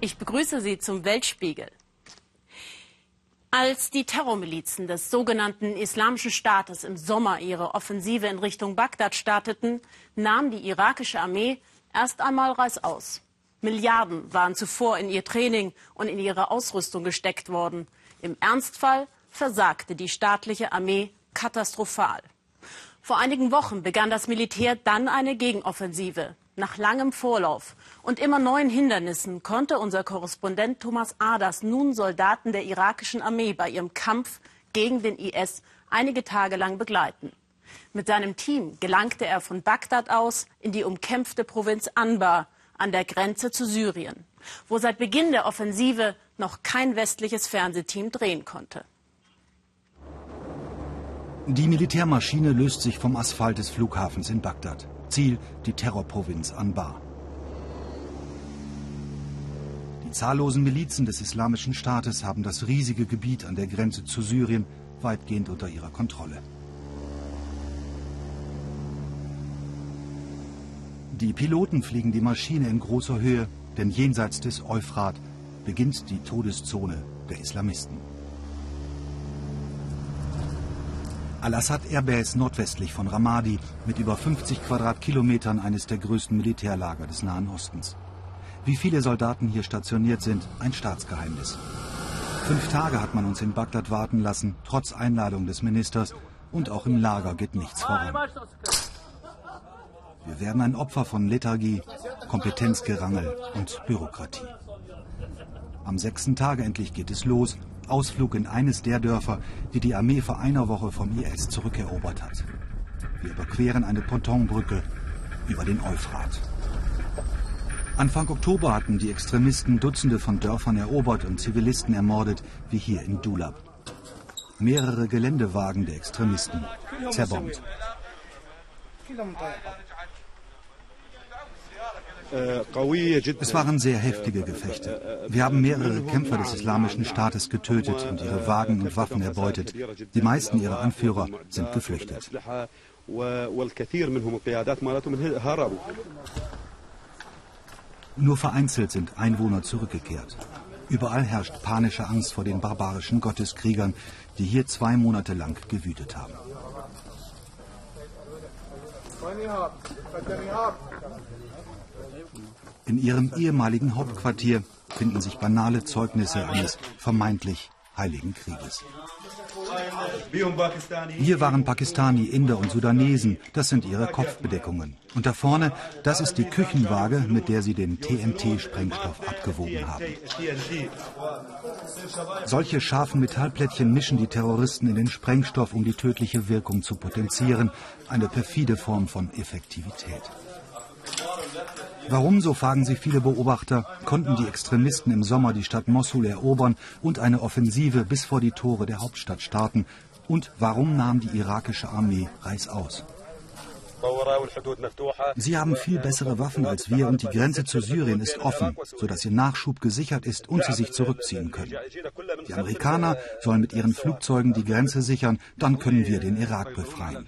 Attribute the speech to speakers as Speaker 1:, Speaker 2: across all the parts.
Speaker 1: Ich begrüße Sie zum Weltspiegel. Als die Terrormilizen des sogenannten Islamischen Staates im Sommer ihre Offensive in Richtung Bagdad starteten, nahm die irakische Armee erst einmal reißaus. Milliarden waren zuvor in ihr Training und in ihre Ausrüstung gesteckt worden. Im Ernstfall versagte die staatliche Armee katastrophal. Vor einigen Wochen begann das Militär dann eine Gegenoffensive. Nach langem Vorlauf und immer neuen Hindernissen konnte unser Korrespondent Thomas Aders nun Soldaten der irakischen Armee bei ihrem Kampf gegen den IS einige Tage lang begleiten. Mit seinem Team gelangte er von Bagdad aus in die umkämpfte Provinz Anbar an der Grenze zu Syrien, wo seit Beginn der Offensive noch kein westliches Fernsehteam drehen konnte.
Speaker 2: Die Militärmaschine löst sich vom Asphalt des Flughafens in Bagdad. Ziel die Terrorprovinz Anbar. Die zahllosen Milizen des Islamischen Staates haben das riesige Gebiet an der Grenze zu Syrien weitgehend unter ihrer Kontrolle. Die Piloten fliegen die Maschine in großer Höhe, denn jenseits des Euphrat beginnt die Todeszone der Islamisten. Al-Assad Airbase nordwestlich von Ramadi mit über 50 Quadratkilometern eines der größten Militärlager des Nahen Ostens. Wie viele Soldaten hier stationiert sind, ein Staatsgeheimnis. Fünf Tage hat man uns in Bagdad warten lassen, trotz Einladung des Ministers, und auch im Lager geht nichts voran. Wir werden ein Opfer von Lethargie, Kompetenzgerangel und Bürokratie. Am sechsten Tage endlich geht es los Ausflug in eines der Dörfer, die die Armee vor einer Woche vom IS zurückerobert hat. Wir überqueren eine Pontonbrücke über den Euphrat. Anfang Oktober hatten die Extremisten Dutzende von Dörfern erobert und Zivilisten ermordet, wie hier in Dulab. Mehrere Geländewagen der Extremisten zerbombt. Es waren sehr heftige Gefechte. Wir haben mehrere Kämpfer des Islamischen Staates getötet und ihre Wagen und Waffen erbeutet. Die meisten ihrer Anführer sind geflüchtet. Nur vereinzelt sind Einwohner zurückgekehrt. Überall herrscht panische Angst vor den barbarischen Gotteskriegern, die hier zwei Monate lang gewütet haben. In ihrem ehemaligen Hauptquartier finden sich banale Zeugnisse eines vermeintlich heiligen Krieges. Hier waren Pakistani, Inder und Sudanesen. Das sind ihre Kopfbedeckungen. Und da vorne, das ist die Küchenwaage, mit der sie den TNT-Sprengstoff abgewogen haben. Solche scharfen Metallplättchen mischen die Terroristen in den Sprengstoff, um die tödliche Wirkung zu potenzieren. Eine perfide Form von Effektivität. Warum, so fragen sich viele Beobachter, konnten die Extremisten im Sommer die Stadt Mosul erobern und eine Offensive bis vor die Tore der Hauptstadt starten? Und warum nahm die irakische Armee reißaus? Sie haben viel bessere Waffen als wir und die Grenze zu Syrien ist offen, sodass ihr Nachschub gesichert ist und sie sich zurückziehen können. Die Amerikaner sollen mit ihren Flugzeugen die Grenze sichern, dann können wir den Irak befreien.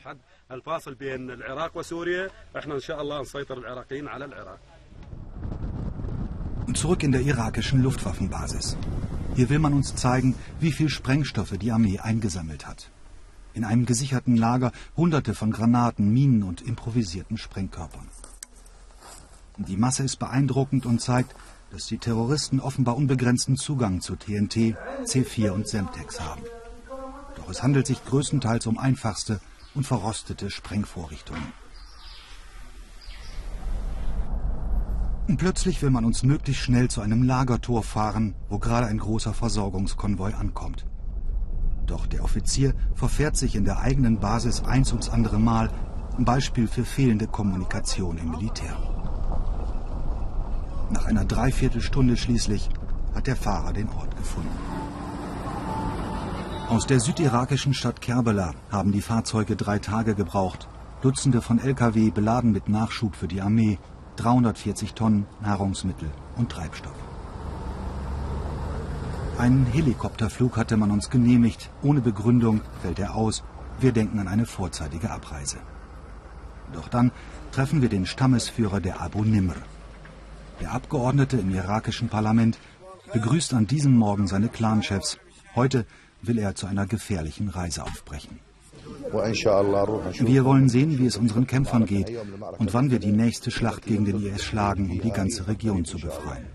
Speaker 2: الفاصل بين العراق وسوريا احنا ان شاء الله نسيطر العراقيين على العراق Zurück in der irakischen Luftwaffenbasis. Hier will man uns zeigen, wie viel Sprengstoffe die Armee eingesammelt hat. In einem gesicherten Lager hunderte von Granaten, Minen und improvisierten Sprengkörpern. Die Masse ist beeindruckend und zeigt, dass die Terroristen offenbar unbegrenzten Zugang zu TNT, C4 und Semtex haben. Doch es handelt sich größtenteils um einfachste und verrostete Sprengvorrichtungen. Und plötzlich will man uns möglichst schnell zu einem Lagertor fahren, wo gerade ein großer Versorgungskonvoi ankommt. Doch der Offizier verfährt sich in der eigenen Basis eins ums andere Mal, ein Beispiel für fehlende Kommunikation im Militär. Nach einer Dreiviertelstunde schließlich hat der Fahrer den Ort gefunden. Aus der südirakischen Stadt Kerbela haben die Fahrzeuge drei Tage gebraucht. Dutzende von Lkw beladen mit Nachschub für die Armee, 340 Tonnen Nahrungsmittel und Treibstoff. Einen Helikopterflug hatte man uns genehmigt. Ohne Begründung fällt er aus. Wir denken an eine vorzeitige Abreise. Doch dann treffen wir den Stammesführer der Abu Nimr. Der Abgeordnete im irakischen Parlament begrüßt an diesem Morgen seine Clanchefs. Heute will er zu einer gefährlichen Reise aufbrechen. Wir wollen sehen, wie es unseren Kämpfern geht und wann wir die nächste Schlacht gegen den IS schlagen, um die ganze Region zu befreien.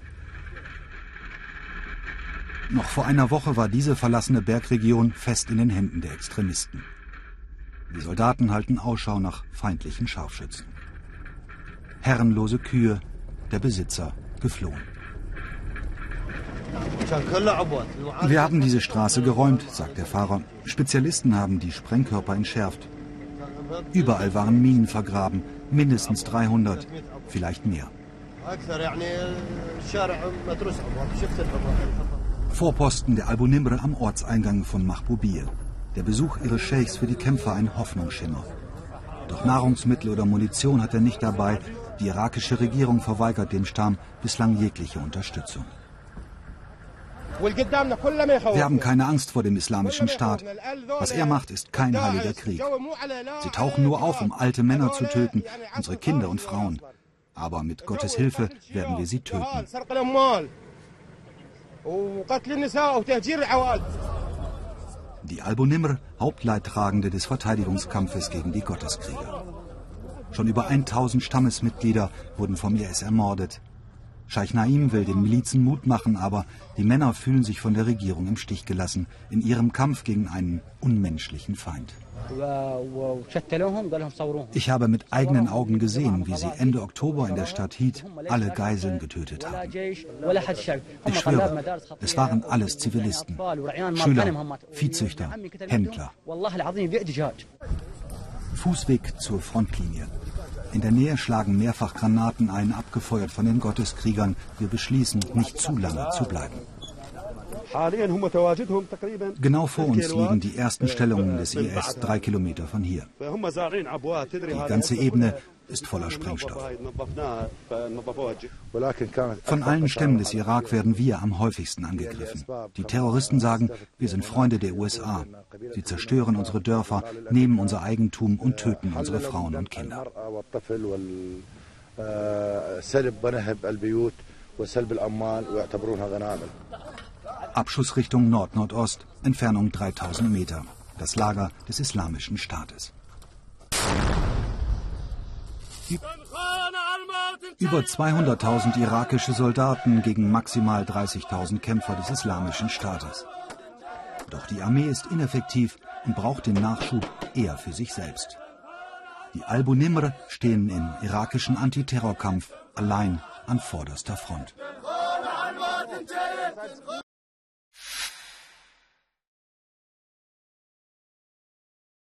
Speaker 2: Noch vor einer Woche war diese verlassene Bergregion fest in den Händen der Extremisten. Die Soldaten halten Ausschau nach feindlichen Scharfschützen. Herrenlose Kühe, der Besitzer geflohen. Wir haben diese Straße geräumt, sagt der Fahrer. Spezialisten haben die Sprengkörper entschärft. Überall waren Minen vergraben, mindestens 300, vielleicht mehr. Vorposten der Albunimre am Ortseingang von Mahbubir. Der Besuch ihres Scheichs für die Kämpfer ein Hoffnungsschimmer. Doch Nahrungsmittel oder Munition hat er nicht dabei. Die irakische Regierung verweigert dem Stamm bislang jegliche Unterstützung. Wir haben keine Angst vor dem islamischen Staat. Was er macht, ist kein heiliger Krieg. Sie tauchen nur auf, um alte Männer zu töten, unsere Kinder und Frauen. Aber mit Gottes Hilfe werden wir sie töten. Die Al-Bunimr, Hauptleidtragende des Verteidigungskampfes gegen die Gotteskrieger. Schon über 1000 Stammesmitglieder wurden vom IS ermordet. Scheich Naim will den Milizen Mut machen, aber die Männer fühlen sich von der Regierung im Stich gelassen in ihrem Kampf gegen einen unmenschlichen Feind. Ich habe mit eigenen Augen gesehen, wie sie Ende Oktober in der Stadt Hid alle Geiseln getötet haben. Ich schwöre, es waren alles Zivilisten, Schüler, Viehzüchter, Händler. Fußweg zur Frontlinie. In der Nähe schlagen mehrfach Granaten ein, abgefeuert von den Gotteskriegern. Wir beschließen, nicht zu lange zu bleiben. Genau vor uns liegen die ersten Stellungen des IS, drei Kilometer von hier. Die ganze Ebene ist voller Sprengstoff. Von allen Stämmen des Irak werden wir am häufigsten angegriffen. Die Terroristen sagen, wir sind Freunde der USA. Sie zerstören unsere Dörfer, nehmen unser Eigentum und töten unsere Frauen und Kinder. Abschussrichtung Nord-Nordost, Entfernung 3000 Meter. Das Lager des Islamischen Staates. Über 200.000 irakische Soldaten gegen maximal 30.000 Kämpfer des Islamischen Staates. Doch die Armee ist ineffektiv und braucht den Nachschub eher für sich selbst. Die Al-Bunimr stehen im irakischen Antiterrorkampf allein an vorderster Front.